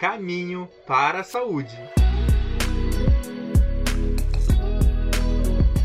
Caminho para a Saúde.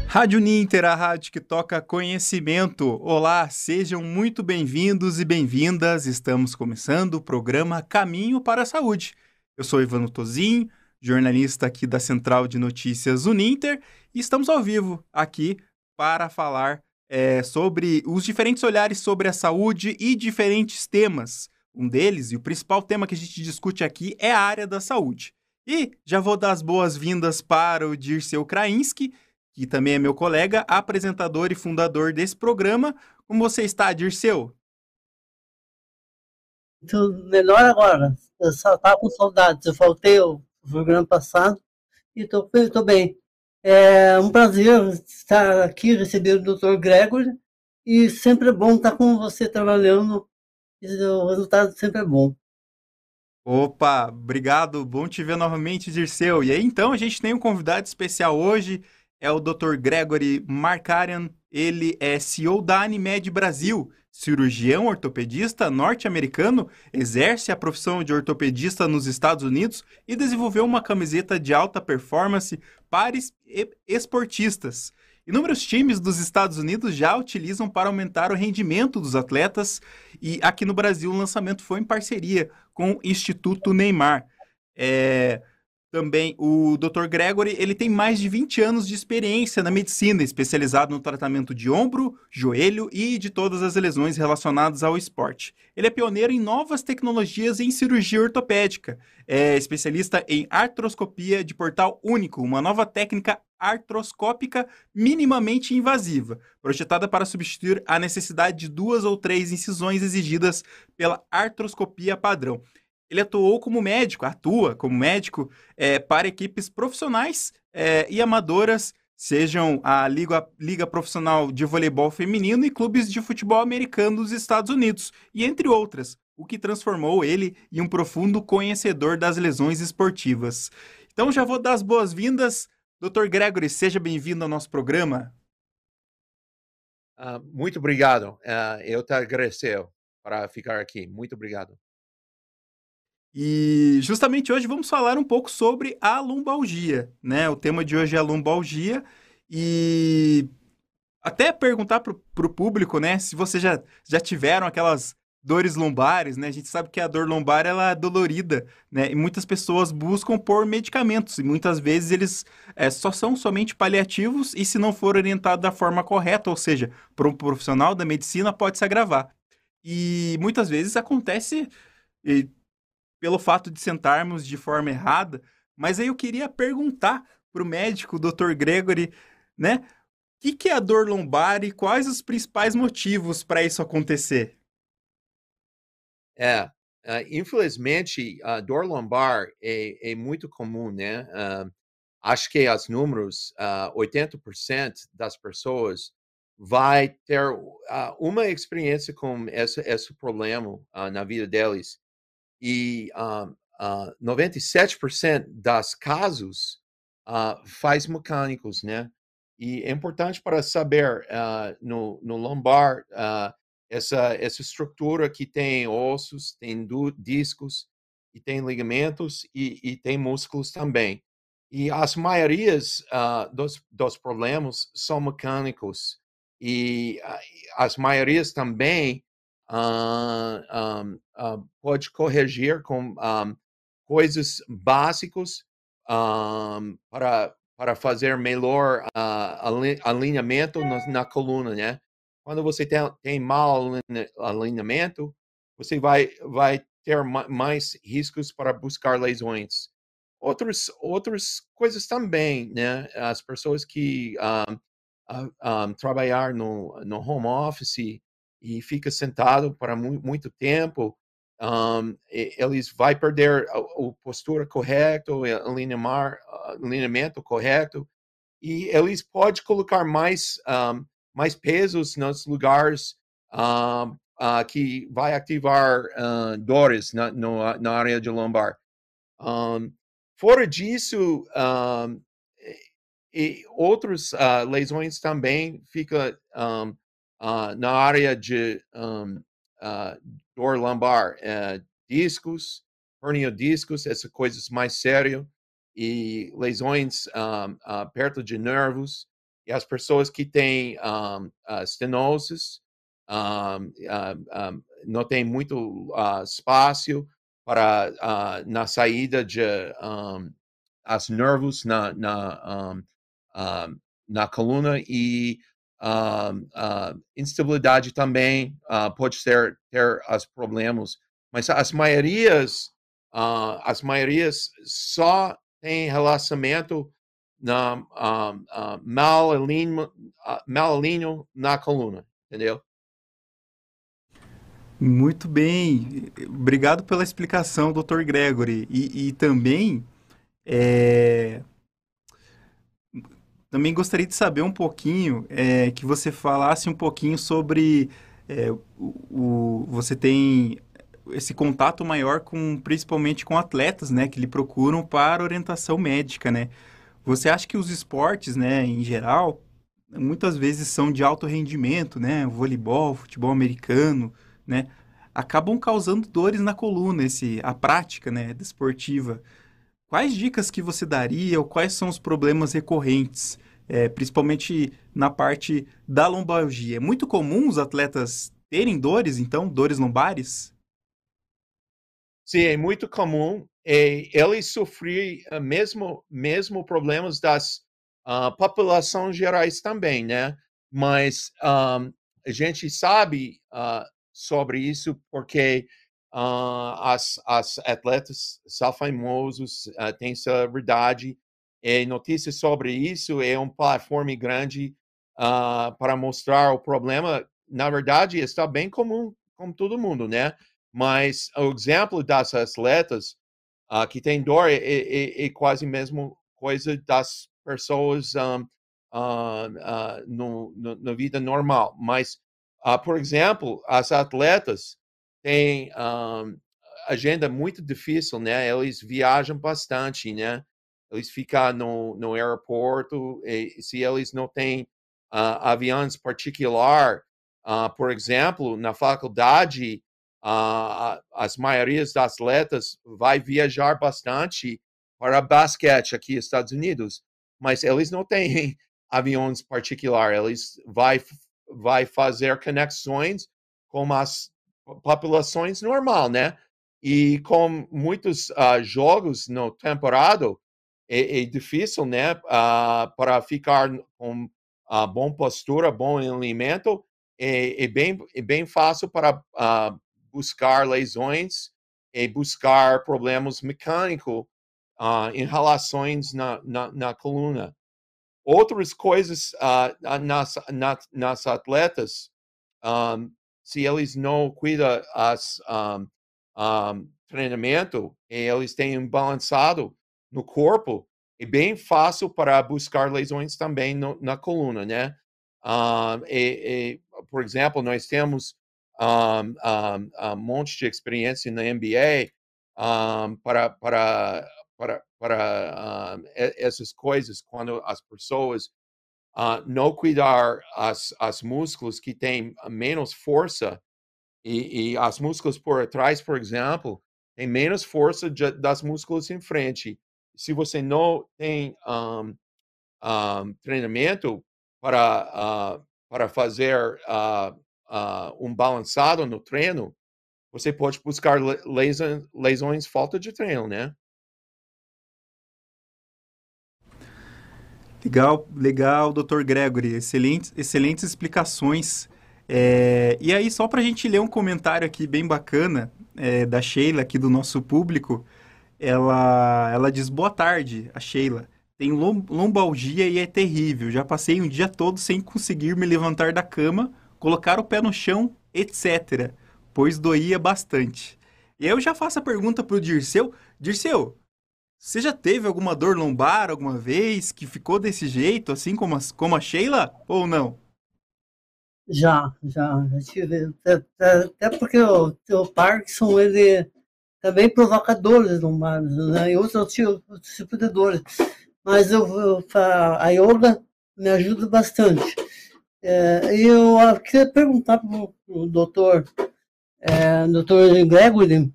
Rádio Ninter, a rádio que toca conhecimento. Olá, sejam muito bem-vindos e bem-vindas. Estamos começando o programa Caminho para a Saúde. Eu sou Ivano Tozin, jornalista aqui da Central de Notícias Uninter, e estamos ao vivo aqui para falar é, sobre os diferentes olhares sobre a saúde e diferentes temas. Um deles, e o principal tema que a gente discute aqui, é a área da saúde. E já vou dar as boas-vindas para o Dirceu Krainski, que também é meu colega, apresentador e fundador desse programa. Como você está, Dirceu? Muito melhor agora. Eu só estava com saudades. Eu faltei o programa passado e estou bem. É um prazer estar aqui, receber o Dr. Gregory, e sempre é bom estar com você trabalhando, o resultado sempre é bom. Opa, obrigado, bom te ver novamente, Dirceu. E aí, então, a gente tem um convidado especial hoje, é o Dr. Gregory Markarian. Ele é CEO da Animed Brasil, cirurgião ortopedista norte-americano, exerce a profissão de ortopedista nos Estados Unidos e desenvolveu uma camiseta de alta performance para esportistas. Inúmeros times dos Estados Unidos já utilizam para aumentar o rendimento dos atletas e aqui no Brasil o lançamento foi em parceria com o Instituto Neymar. É, também o Dr. Gregory, ele tem mais de 20 anos de experiência na medicina, especializado no tratamento de ombro, joelho e de todas as lesões relacionadas ao esporte. Ele é pioneiro em novas tecnologias em cirurgia ortopédica, é especialista em artroscopia de portal único, uma nova técnica artroscópica minimamente invasiva, projetada para substituir a necessidade de duas ou três incisões exigidas pela artroscopia padrão. Ele atuou como médico, atua como médico é, para equipes profissionais é, e amadoras, sejam a Liga, Liga Profissional de Voleibol Feminino e clubes de futebol americano dos Estados Unidos, e entre outras, o que transformou ele em um profundo conhecedor das lesões esportivas. Então já vou dar as boas-vindas. Dr. Gregory, seja bem-vindo ao nosso programa. Uh, muito obrigado. Uh, eu te agradeço para ficar aqui. Muito obrigado. E justamente hoje vamos falar um pouco sobre a lumbalgia, né? O tema de hoje é a lumbalgia e até perguntar para o público, né, se vocês já, já tiveram aquelas dores lombares, né? A gente sabe que a dor lombar ela é dolorida, né? E muitas pessoas buscam por medicamentos e muitas vezes eles é, só são somente paliativos e se não for orientado da forma correta, ou seja, para um profissional da medicina pode se agravar. E muitas vezes acontece e pelo fato de sentarmos de forma errada. Mas aí eu queria perguntar para o médico, Dr. Gregory, né? O que, que é a dor lombar e quais os principais motivos para isso acontecer? É, uh, infelizmente, a dor lombar é, é muito comum, né? Uh, acho que os números, uh, ah, 80% das pessoas vai ter uma experiência com esse, esse problema na vida deles e uh, 97% das casos uh, faz mecânicos, né? E é importante para saber uh, no, no lombar uh, essa, essa estrutura que tem ossos, tem discos, e tem ligamentos e, e tem músculos também. E as maiorias uh, dos, dos problemas são mecânicos. E as maiorias também uh, um, uh, pode corrigir com um, coisas básicas para, para fazer melhor alinhamento na, na, coluna, né? Quando você tem, tem mau alinhamento, você vai, vai ter mais riscos para buscar lesões. Outros, outras coisas também, né? As pessoas que um, um, trabalhar no, no home office, e fica sentado para mu muito tempo, um, eles vai perder a, a postura correta, o alinhamento correto, e eles podem colocar mais, um, mais pesos nos lugares um, uh, que vai ativar uh, dores na, no, na área de lombar. fora disso, e, e outras uh, lesões também fica um, uh, na área de um, uh, dor lombar, uh, discos, herniodiscos, essas coisas mais sérias, e lesões um, uh, perto de nervos, e as pessoas que têm um, uh, um, uh, não tem muito espaço para na saída de as nervos na, na, na coluna e instabilidade também pode ser ter os problemas, mas as maiorias as maiorias só tem relacionamento na uh, uh, mal, alinho, mal alinho na coluna, entendeu? Muito bem, obrigado pela explicação, Dr. Gregory. E, e também, é... também gostaria de saber um pouquinho, é, que você falasse um pouquinho sobre é, o, o, você tem esse contato maior com principalmente com atletas, né, que lhe procuram para orientação médica, né? Você acha que os esportes, né, em geral, muitas vezes são de alto rendimento, né, voleibol, futebol americano, né, acabam causando dores na coluna, esse a prática, né, desportiva. Quais dicas que você daria ou quais são os problemas recorrentes, é, principalmente na parte da lombalgia? É muito comum os atletas terem dores, então, dores lombares? Sim, é muito comum. E ele sofre uh, mesmo mesmo problemas das uh, populações gerais também, né? Mas um, a gente sabe uh, sobre isso porque as, as atletas são famosos, têm celebridade e notícias sobre isso é uma plataforma grande para mostrar o problema. Na verdade, está bem comum com todo mundo, né? Mas o exemplo das atletas uh, que tem dor é, é, é, quase a mesma coisa das pessoas um, uh, no, no, na vida normal. Mas, por exemplo, as atletas têm um, agenda muito difícil, né? Eles viajam bastante, né? Eles ficam no, no aeroporto e se eles não têm aviões particular, por exemplo, na faculdade, uh, as maiorias das atletas vai viajar bastante para basquete aqui nos Estados Unidos, mas eles não têm aviões particulares, eles vai vai fazer conexões com as populações normal, né? E com muitos uh, jogos no temporada, é, é difícil, né? Uh, para ficar com uh, boa postura, bom alimento, é, é, bem, é bem fácil para uh, buscar lesões e buscar problemas mecânicos uh, em relações na, na, na, coluna. Outras coisas uh, nas, nas, nas atletas, um, se eles não cuidam as um, um, treinamento e eles têm balançado no corpo, é bem fácil para buscar lesões também no, na coluna, né? Um, e, e, por exemplo, nós temos um, um, um monte de experiência na NBA um, para, para, para, para essas coisas, quando as pessoas uh, não cuidar as, as músculos que têm menos força e, e as músculos por trás, por exemplo, tem menos força de, das músculos em frente. Se você não tem treinamento para, uh, para fazer uh, uh, um balançado no treino, você pode buscar lesões, lesões falta de treino, né? Legal, legal, Dr. Gregory. Excelentes, excelentes explicações. É, e aí, só para a gente ler um comentário aqui bem bacana é, da Sheila, aqui do nosso público, ela, ela diz: Boa tarde, a Sheila. Tenho lombalgia e é terrível. Já passei um dia todo sem conseguir me levantar da cama colocar o pé no chão, etc., pois doía bastante. E eu já faço a pergunta para o Dirceu. Dirceu, você já teve alguma dor lombar alguma vez que ficou desse jeito, assim como a, como a Sheila, ou não? Já, já, já tive. Até, até porque o, o Parkinson, ele também provoca dores lombares, né? E outros tipos tipo de dores. Mas eu, eu, a yoga me ajuda bastante. É, eu queria perguntar para o doutor, é, doutor Gregory,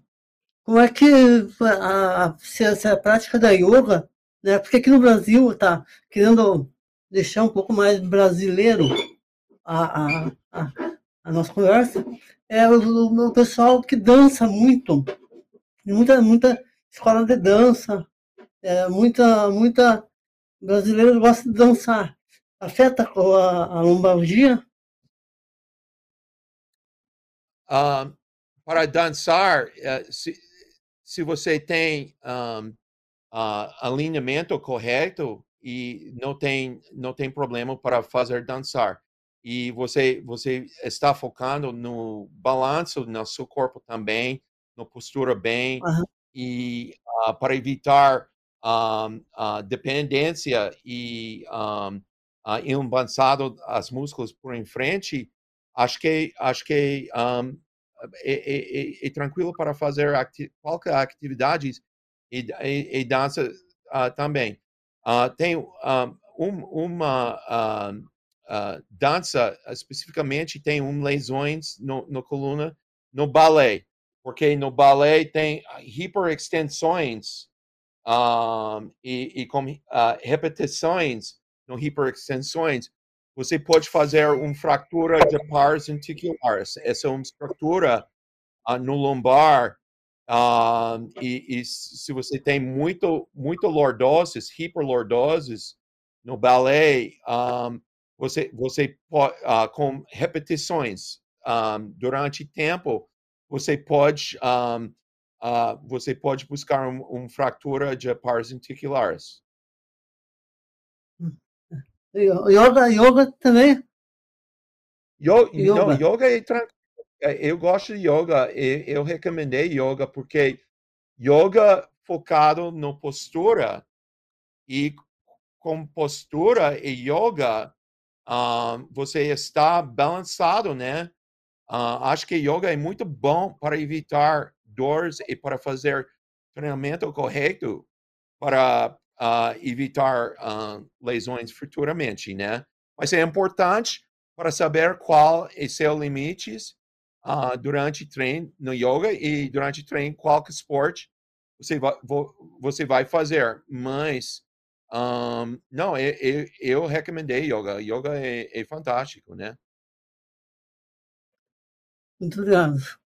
como é que a, se, a prática da yoga, né? Porque aqui no Brasil tá querendo deixar um pouco mais brasileiro a, a, a, a nossa conversa, é o, o, pessoal que dança muito, muita, muita escola de dança, é, muita, muita brasileiro gosta de dançar. Afeta a, a lombalgia? Uh, para dançar, uh, se, se você tem um, uh, alinhamento correto e não tem não tem problema para fazer dançar e você você está focando no balanço no seu corpo também, na postura bem uhum. e uh, para evitar um, a dependência e um, uh, ir avançado as músculos por em frente, acho que acho que um, é, é, é, é, tranquilo para fazer qualquer atividade e, e, e dança uh, também. Uh, tem um, uma uh, dança especificamente tem um lesões no, no coluna no balé, porque no balé tem hiperextensões um, e, e com repetições no hiperextensões você pode fazer uma fratura de pares articulares. Essa é uma estrutura uh, no lombar. Uh, e, e, se você tem muito, muito lordoses, hiperlordoses no balé, um, você, você pode, uh, com repetições um, durante tempo, você pode, um, você pode buscar uma um fratura de pares articulares. Yoga, yoga também? Yo, yoga. Não, yoga é tranquilo. É, eu gosto de yoga. Eu recomendei yoga porque yoga focado na postura e com postura e yoga uh, você está balançado, né? Uh, acho que yoga é muito bom para evitar dores e para fazer treinamento correto para uh, evitar uh, lesões futuramente, né? Mas é importante para saber qual é seu limites uh, durante treino no yoga e durante treino qualquer esporte você vai, você vai fazer. Mas um, não, eu, eu, eu, recomendei yoga. Yoga é, é fantástico, né? Muito obrigado.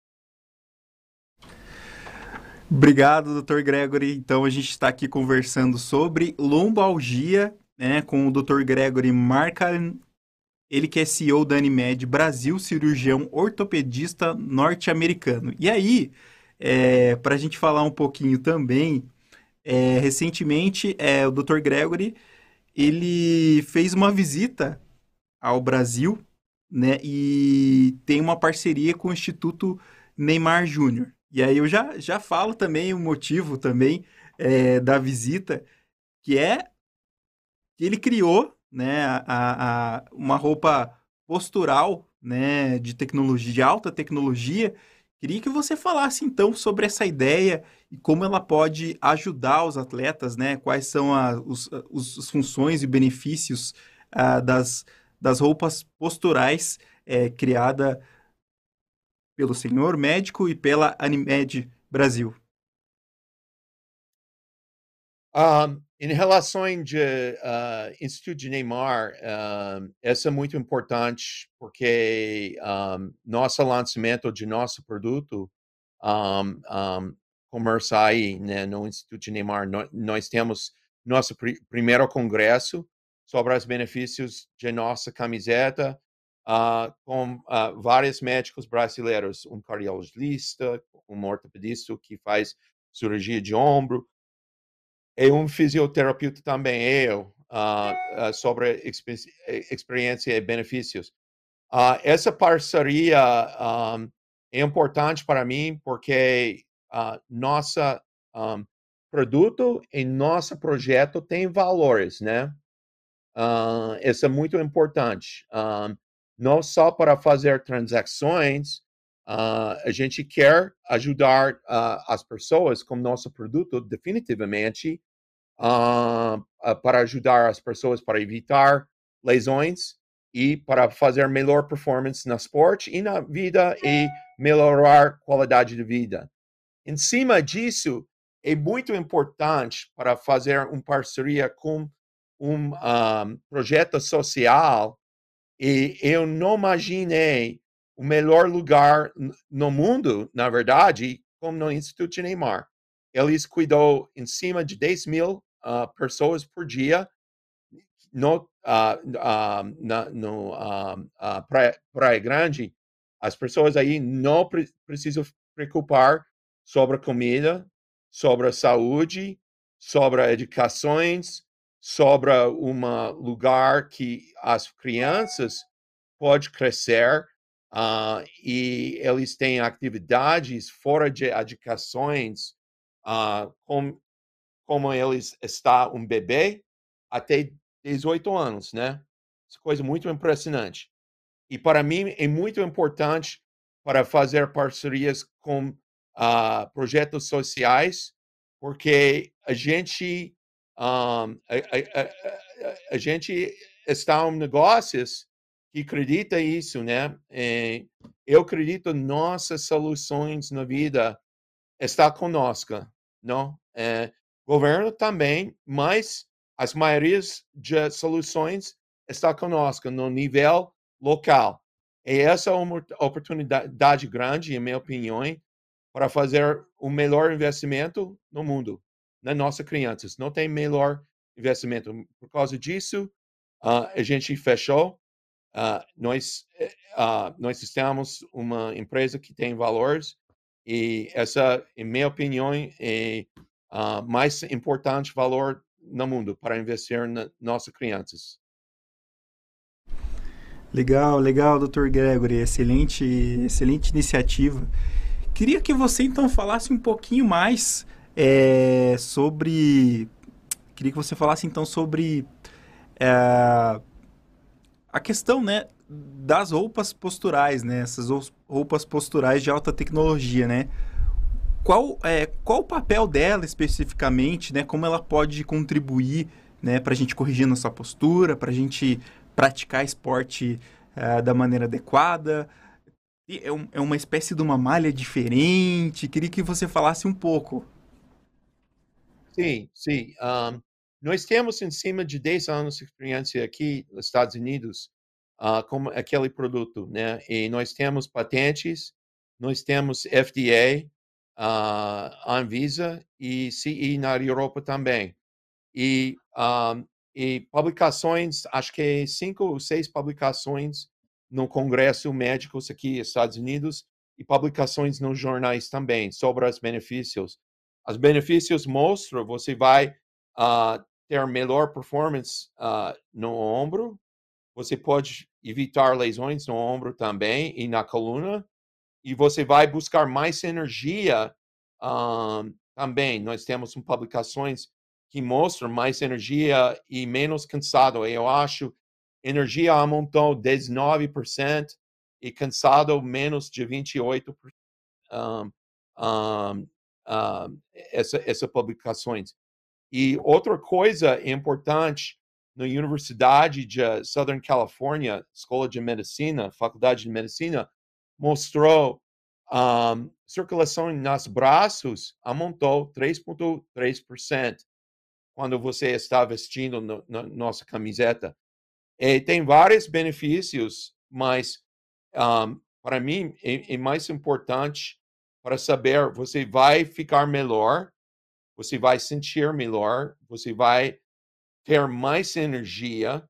Obrigado, Dr. Gregory. Então, a gente está aqui conversando sobre lombalgia né, com o Dr. Gregory Marcan, ele que é CEO da Animed Brasil, cirurgião ortopedista norte-americano. E aí, é, para a gente falar um pouquinho também, é, recentemente é, o Dr. Gregory ele fez uma visita ao Brasil né, e tem uma parceria com o Instituto Neymar Júnior. E aí eu já, já falo também o motivo também é, da visita, que é que ele criou né, a, a, uma roupa postural né, de tecnologia, de alta tecnologia. Queria que você falasse então sobre essa ideia e como ela pode ajudar os atletas, né? Quais são as os, os, funções e benefícios ah, das, das roupas posturais é, criada pelo senhor médico e pela Animed Brasil. Um, em relação de uh, Instituto de Neymar, um, essa é muito importante porque um, nosso lançamento de nosso produto um, começa aí né, no Instituto de Neymar. No, nós temos nosso pr primeiro congresso sobre os benefícios de nossa camiseta uh, com uh, vários médicos brasileiros, um cardiologista, um ortopedista que faz cirurgia de ombro, e um fisioterapeuta também, eu, uh, sobre experiência e benefícios. essa parceria um, é importante para mim porque uh, nossa um, produto e nosso projeto tem valores, né? Uh, isso é muito importante. Não só para fazer transações, uh, a gente quer ajudar uh, as pessoas com nosso produto, definitivamente, uh, para ajudar as pessoas para evitar lesões e para fazer melhor performance no esporte e na vida e melhorar qualidade de vida. Em cima disso, é muito importante para fazer uma parceria com um, um projeto social e eu não imaginei o melhor lugar no mundo, na verdade, como no Instituto Neymar. Eles cuidou em cima de 10 mil uh, pessoas por dia no, uh, uh, na, no Praia, Praia, Grande. As pessoas aí não pre precisam preocupar sobre comida, sobre saúde, sobre educações, sobre um lugar que as crianças podem crescer uh, e eles têm atividades fora de educações, uh, com, como eles está um bebê até 18 anos, né? Essa coisa muito impressionante. E para mim é muito importante para fazer parcerias com uh, projetos sociais, porque a gente um, a, a, a, a, gente está em negócios que acredita isso, né? E eu acredito nossas soluções na vida está conosco, não? É, governo também, mas as maiorias de soluções está conosco no nível local. E essa é uma oportunidade grande, em minha opinião, para fazer o melhor investimento no mundo, nas nossas crianças. Não tem melhor investimento. Por causa disso, uh, a gente fechou. Uh, nós, uh, nós estamos uma empresa que tem valores e essa, em minha opinião, é o mais importante valor no mundo para investir nas nossas crianças. Legal, legal, Dr. Gregory, excelente, excelente iniciativa. Queria que você então falasse um pouquinho mais é, sobre. Queria que você falasse então sobre é, a questão, né, das roupas posturais, né, essas roupas posturais de alta tecnologia, né? Qual é qual o papel dela especificamente, né? Como ela pode contribuir, né, para a gente corrigir nossa postura, para a gente praticar esporte é, da maneira adequada? É, é uma espécie de uma malha diferente. Queria que você falasse um pouco. Sim, sim. Um, nós temos em cima de 10 anos de experiência aqui nos Estados Unidos uh, com aquele produto, né? E nós temos patentes, nós temos FDA, uh, Anvisa e CE na Europa também. E, um, e publicações, acho que cinco ou seis publicações no Congresso Médicos aqui nos Estados Unidos e publicações nos jornais também sobre os benefícios. Os benefícios mostram você vai uh, ter melhor performance uh, no ombro, você pode evitar lesões no ombro também e na coluna, e você vai buscar mais energia um, também. Nós temos publicações que mostram mais energia e menos cansado. Eu acho energia aumentou 19% e cansado menos de 28%. Um, um, um, essa, essa publicações. E outra coisa importante na Universidade de Southern California, Escola de Medicina, Faculdade de Medicina, mostrou um, circulação nos braços aumentou 3,3% quando você está vestindo no, na nossa camiseta. E tem vários benefícios, mas um, para mim é, é, mais importante para saber você vai ficar melhor, você vai sentir melhor, você vai ter mais energia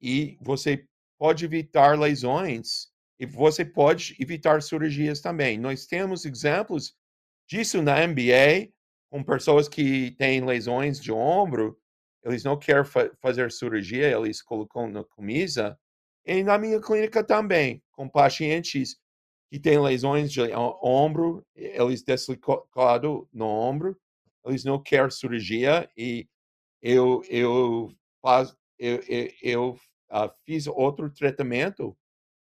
e você pode evitar lesões e você pode evitar cirurgias também. Nós temos exemplos disso na NBA com pessoas que têm lesões de ombro eles não querem fa fazer cirurgia, eles colocam na camisa. E na minha clínica também, com pacientes que têm lesões de ombro, eles deslocado no ombro, eles não querem cirurgia e eu eu faz, eu, eu, eu uh, fiz outro tratamento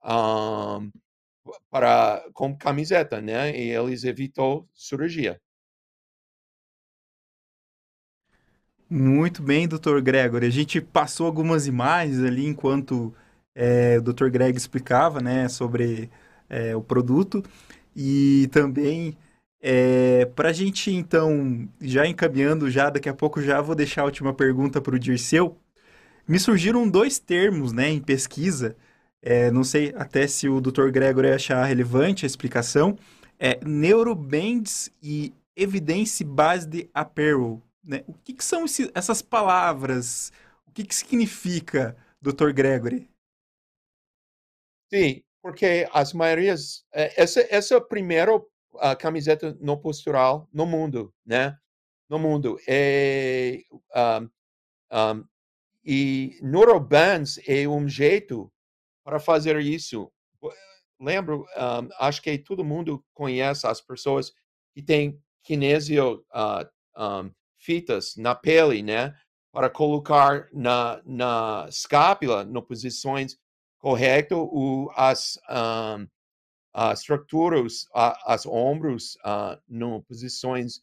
um, para com camiseta, né? E eles evitou cirurgia. Muito bem, Dr. Gregory. A gente passou algumas imagens ali enquanto é, o Dr. Greg explicava né, sobre é, o produto e também É, para a gente, então, já encaminhando, já daqui a pouco já vou deixar a última pergunta para o Dirceu. Me surgiram dois termos né, em pesquisa, é, não sei até se o Dr. Gregory achar relevante a explicação, é neurobands e evidence-based apparel. Né? O que, que são esse, essas palavras? O que, que significa, Dr. Gregory? Sim, porque as maiorias. É, essa, essa é a primeira camiseta não postural no mundo, né? No mundo. É, um, um, e neurobands é um jeito para fazer isso. Lembro, um, acho que todo mundo conhece as pessoas que têm kinesio uh, fitas na pele, né? Para colocar na, na escápula, no posições corretas, o, as um, as estruturas, as ombros uh, no posições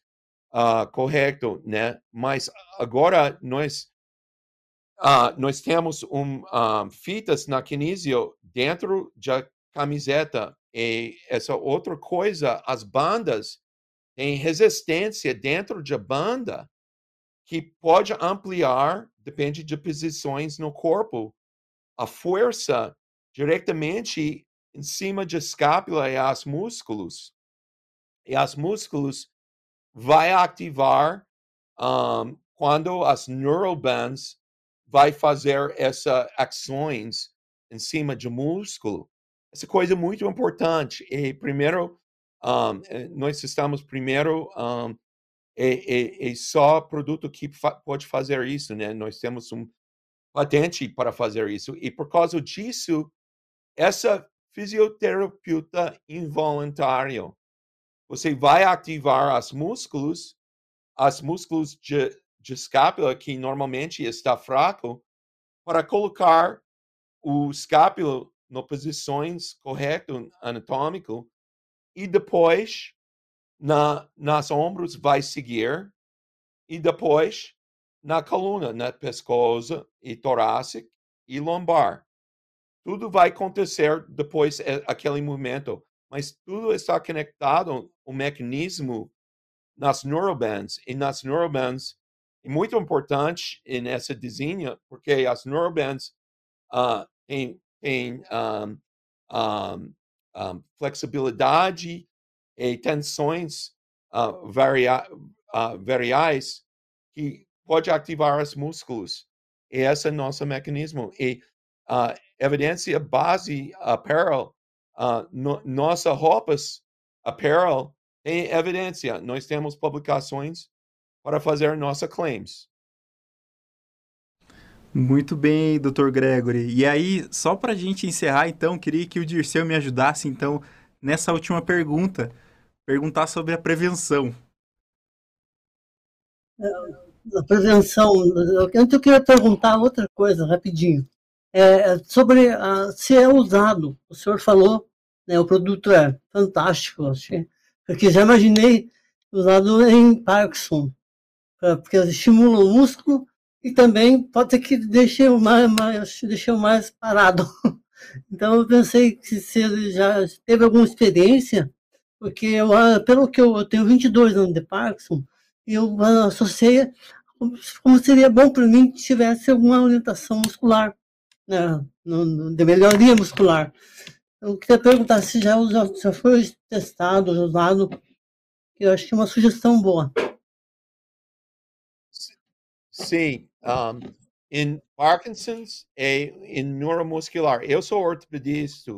uh, corretas, né? Mas agora nós uh, nós temos um, um, fitas na kinesio dentro da camiseta. E essa outra coisa, as bandas tem resistência dentro da banda que pode ampliar, depende de posições no corpo, a força diretamente em cima da escápula e as músculos. E as músculos vai ativar um, quando as neurobands vai fazer essas ações em cima do músculo. Essa coisa é muito importante. E primeiro um, eh, nós estamos primeiro um, é, só produto que fa pode fazer isso, né? Nós temos um patente para fazer isso e por causa disso essa fisioterapeuta involuntário você vai ativar os músculos, os músculos de, de escápula que normalmente está fraco para colocar o escápulo nas posições corretas anatômico e depois na, nas ombros vai seguir e depois na coluna, na pescoço e torácico e lombar. Tudo vai acontecer depois aquele movimento, mas tudo está conectado o mecanismo nas neurobands e nas neurobands é muito importante nessa desenho porque as neurobands uh, têm, têm um, um, um, flexibilidade e tensões uh, varia, uh, variais que pode ativar os músculos. E esse é o nosso mecanismo. E uh, evidência base apparel, uh, no, nossa roupas apparel tem evidência. Nós temos publicações para fazer nossas claims. Muito bem, Dr. Gregory. E aí, só para a gente encerrar, então, queria que o Dirceu me ajudasse, então, nessa última pergunta, perguntar sobre a prevenção. A prevenção, antes eu queria perguntar outra coisa, rapidinho. É, sobre a, se é usado, o senhor falou, né, o produto é fantástico, achei, porque já imaginei usado em Parkinson, porque estimula o músculo e também pode ser que deixe o mais, mais, deixe o mais parado. Então eu pensei que se ele já teve alguma experiência, porque eu, ah, pelo que eu, eu tenho 22 anos de Parkinson, eu associei como seria bom para mim que tivesse alguma orientação muscular, né, de melhoria muscular. Eu queria perguntar se já, já foi testado, usado, eu acho que é uma sugestão boa. Sim. Um, em Parkinson's e em neuromuscular. Eu sou ortopedista,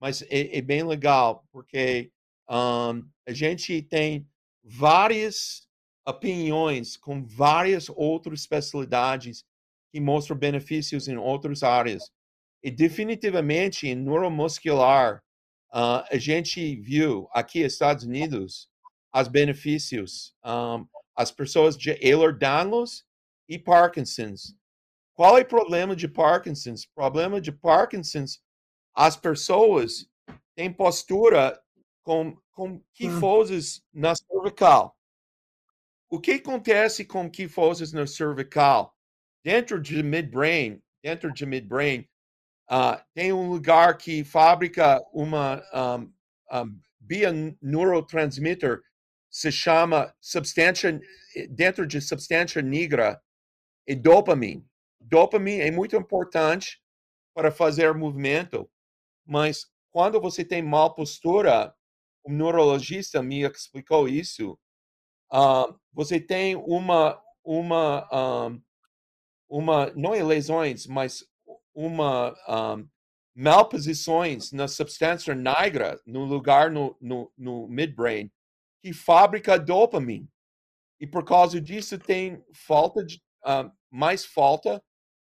mas é, é bem legal, porque um, a gente tem várias opiniões com várias outras especialidades que mostram benefícios em outras áreas. E definitivamente em neuromuscular, uh, a gente viu aqui nos Estados Unidos os benefícios. Um, as pessoas de Ehlers-Danlos e Parkinson's. Qual é o problema de Parkinson's? Problema de Parkinson's, as pessoas têm postura com, com quifoses na cervical. O que acontece com quifoses na cervical? Dentro de midbrain, dentro de midbrain, uh, tem um lugar que fabrica uma um, um, neurotransmitter se chama substância, dentro de substância negra, é dopamina. Dopamina é muito importante para fazer movimento, mas quando você tem mal postura, um neurologista me explicou isso, uh, você tem uma, uma, um, uma, não é lesões, mas uma um, malposições na substância negra no lugar no, no, no midbrain que fabrica dopamina. E por causa disso tem falta de, uh, mais falta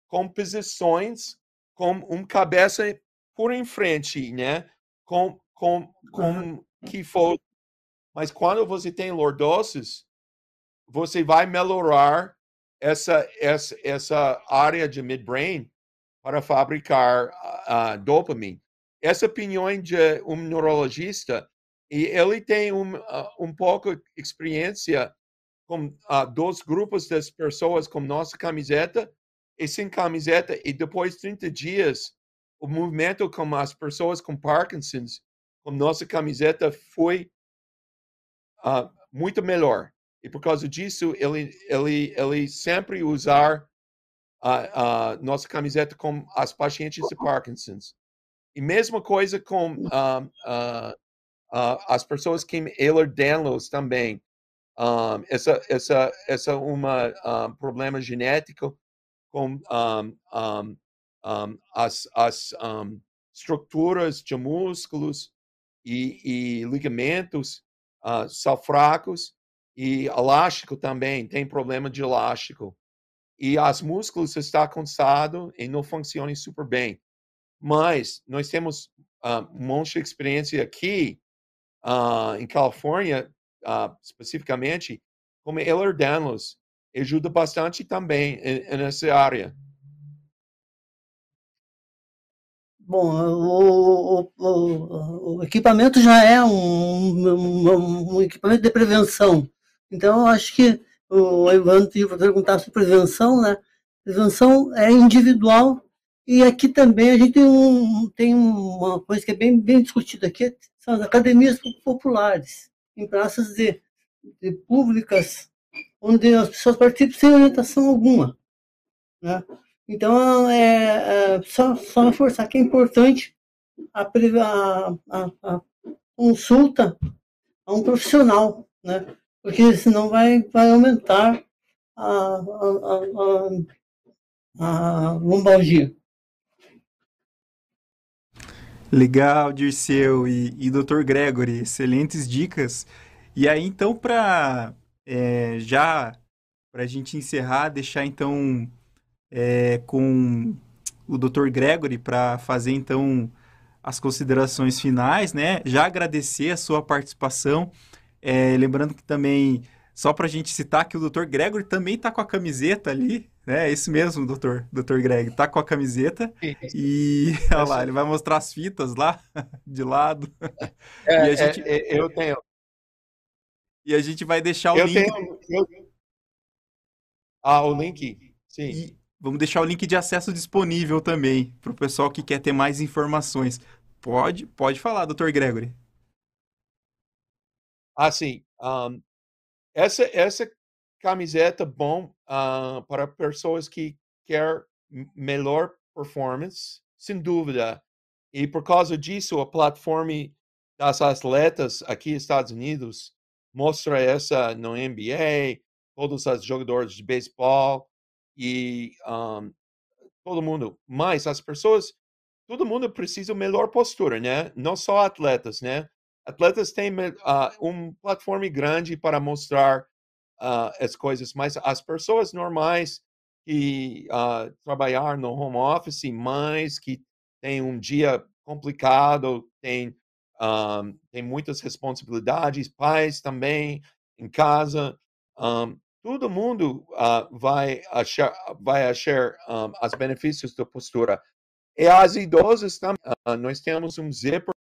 composições com um cabeça por em frente, né? Com, com, com que for. Mas quando você tem lordoses, você vai melhorar essa, essa, essa área de midbrain para fabricar uh, dopamina. Essa opinião de um neurologista, e ele tem um, uh, um pouco de experiência com uh, dois grupos das pessoas com nossa camiseta e sem camiseta, e depois de 30 dias, o movimento com as pessoas com Parkinson's, com nossa camiseta, foi uh, muito melhor. E por causa disso, ele, ele, ele sempre usar a, a nossa camiseta com as pacientes de Parkinson's. E mesma coisa com uh, uh, as pessoas que Ehlers-Danlos também. Um, essa essa essa uma um, problema genético com um, as as estruturas de músculos e, e ligamentos uh, são fracos e elástico também tem problema de elástico e as músculos está cansado e não funcionam super bem. Mas nós temos uh, um monte de experiência aqui uh, em Califórnia, uh, especificamente, como Ehlers-Danlos, ajuda bastante também nessa área. Bom, o, o, o, equipamento já é um, um, um, equipamento de prevenção. Então, eu acho que o Evandro ia perguntar sobre prevenção, né? Prevenção é individual e aqui também a gente tem, um, tem uma coisa que é bem, bem discutida aqui, são as academias populares, em praças de, de públicas, onde as pessoas participam sem orientação alguma. Né? Então, é, é só, só reforçar que é importante a, a, a, a consulta a um profissional, né? porque senão vai, vai aumentar a, a, a, a lombalgia. Legal, Dirceu e, e Dr. Gregory, excelentes dicas. E aí, então, para é, já para a gente encerrar, deixar então é, com o Dr. Gregory para fazer então as considerações finais, né? Já agradecer a sua participação. É, lembrando que também, só para a gente citar que o Dr. Gregory também está com a camiseta ali, né? É isso mesmo, doutor, doutor Greg, tá com a camiseta e olha lá, ele vai mostrar as fitas lá de lado. É, a gente... É, é, eu tenho. E a gente vai deixar o eu link. Tenho, eu... Ah, o link, sim. E vamos deixar o link de acesso disponível também para o pessoal que quer ter mais informações. Pode, pode falar, doutor Gregory. Assim, um, essa, essa camiseta bom uh, para pessoas que quer melhor performance, sem dúvida. E por causa disso, a plataforma das atletas aqui nos Estados Unidos mostra essa no NBA, todos os jogadores de beisebol e um, todo mundo. Mas as pessoas, todo mundo precisa melhor postura, né? Não só atletas, né? atletas têm uh, uma plataforma grande para mostrar uh, as coisas, mas as pessoas normais que uh, trabalhar no home office, mães que têm um dia complicado, tem, um, tem muitas responsabilidades, pais também em casa, um, todo mundo uh, vai achar, vai achar um, os benefícios da postura. E as idosas também, nós temos um zíper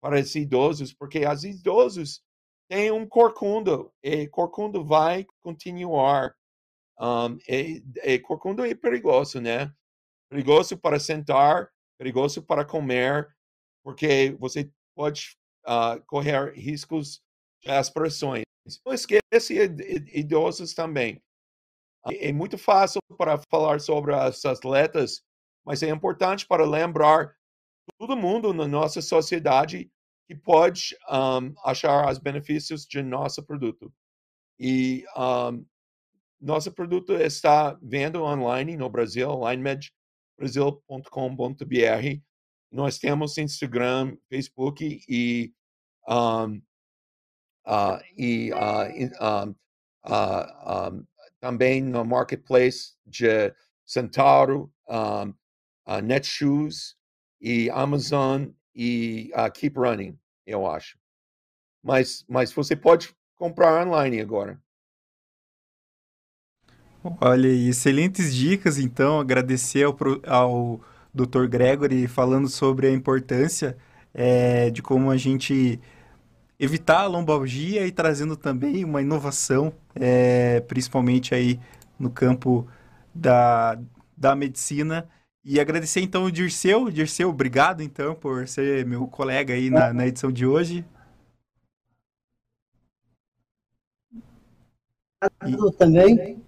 para os idosos, porque os idosos têm um corcunda, e corcunda vai continuar. Um, e, e corcunda é perigoso, né? Perigoso para sentar, perigoso para comer, porque você pode uh, correr riscos de expressões. Não esquece idosos também. É muito fácil para falar sobre as atletas, mas é importante para lembrar todo mundo na nossa sociedade que pode um, achar os benefícios de nosso produto. E um, nosso produto está vendo online no Brasil, linemedbrasil.com.br. Nós temos Instagram, Facebook e, um, uh, e uh, uh, também no marketplace de Centauro, Netshoes e Amazon e Keep Running, eu acho. Mas, mas você pode comprar online agora. Olha, excelentes dicas, então. Agradecer ao, ao Dr. Gregory falando sobre a importância é, de como a gente evitar a lombalgia e trazendo também uma inovação, é, principalmente aí no campo da, da medicina. E agradecer então o Dirceu. Dirceu, obrigado então por ser meu colega aí na, na edição de hoje. E... também.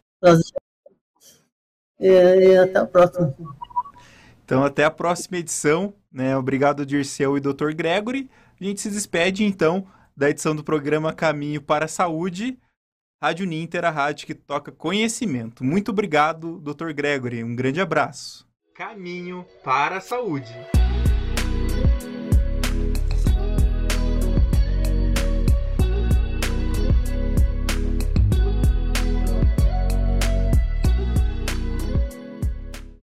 E, e até a próxima. Então, até a próxima edição. Né? Obrigado, Dirceu e Dr. Gregory. A gente se despede, então, da edição do programa Caminho para a Saúde. Rádio Ninter, a rádio que toca conhecimento. Muito obrigado, Dr. Gregory. Um grande abraço. Caminho para a Saúde.